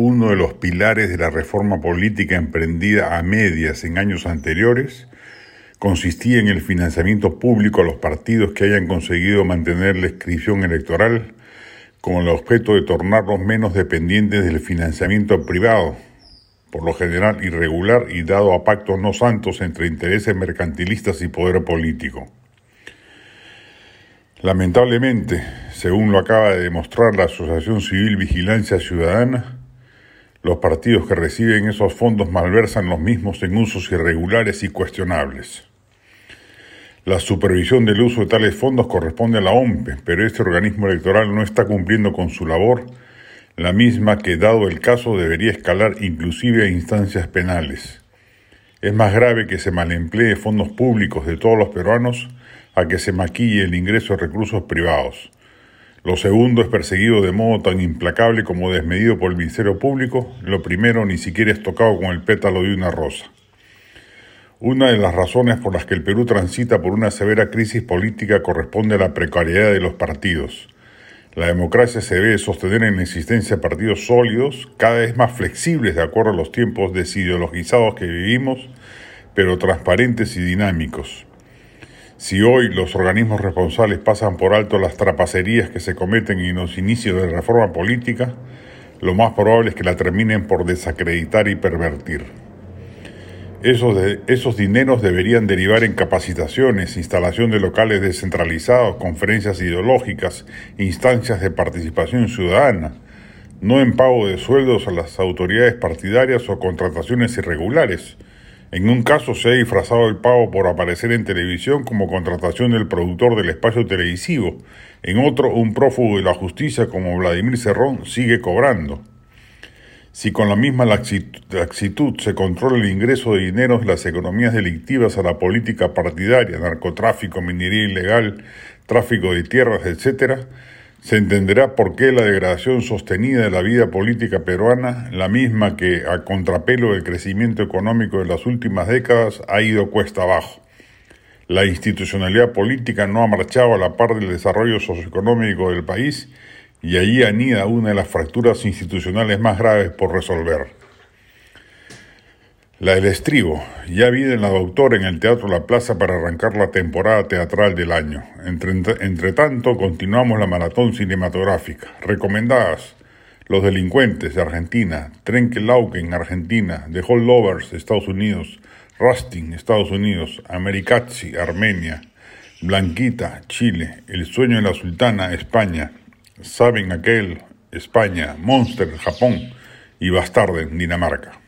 Uno de los pilares de la reforma política emprendida a medias en años anteriores consistía en el financiamiento público a los partidos que hayan conseguido mantener la inscripción electoral con el objeto de tornarlos menos dependientes del financiamiento privado, por lo general irregular y dado a pactos no santos entre intereses mercantilistas y poder político. Lamentablemente, según lo acaba de demostrar la Asociación Civil Vigilancia Ciudadana, los partidos que reciben esos fondos malversan los mismos en usos irregulares y cuestionables. La supervisión del uso de tales fondos corresponde a la OMPE, pero este organismo electoral no está cumpliendo con su labor, la misma que, dado el caso, debería escalar inclusive a instancias penales. Es más grave que se malemplee fondos públicos de todos los peruanos a que se maquille el ingreso de recursos privados. Lo segundo es perseguido de modo tan implacable como desmedido por el Ministerio Público. Lo primero ni siquiera es tocado con el pétalo de una rosa. Una de las razones por las que el Perú transita por una severa crisis política corresponde a la precariedad de los partidos. La democracia se debe sostener en la existencia de partidos sólidos, cada vez más flexibles de acuerdo a los tiempos desideologizados que vivimos, pero transparentes y dinámicos. Si hoy los organismos responsables pasan por alto las trapacerías que se cometen en los inicios de la reforma política, lo más probable es que la terminen por desacreditar y pervertir. Esos, esos dineros deberían derivar en capacitaciones, instalación de locales descentralizados, conferencias ideológicas, instancias de participación ciudadana, no en pago de sueldos a las autoridades partidarias o contrataciones irregulares, en un caso se ha disfrazado el pago por aparecer en televisión como contratación del productor del espacio televisivo. En otro, un prófugo de la justicia como Vladimir Cerrón sigue cobrando. Si con la misma laxitud se controla el ingreso de dinero de las economías delictivas a la política partidaria, narcotráfico, minería ilegal, tráfico de tierras, etc., se entenderá por qué la degradación sostenida de la vida política peruana, la misma que a contrapelo del crecimiento económico de las últimas décadas, ha ido cuesta abajo. La institucionalidad política no ha marchado a la par del desarrollo socioeconómico del país y allí anida una de las fracturas institucionales más graves por resolver. La del estribo. Ya viene la doctora en el Teatro La Plaza para arrancar la temporada teatral del año. Entre, tanto, continuamos la maratón cinematográfica. Recomendadas. Los delincuentes de Argentina, Trenkelauken, Argentina, The Lovers, Estados Unidos, Rusting, Estados Unidos, Americazzi, Armenia, Blanquita, Chile, El sueño de la sultana, España, Saben aquel, España, Monster, Japón y Bastarden, Dinamarca.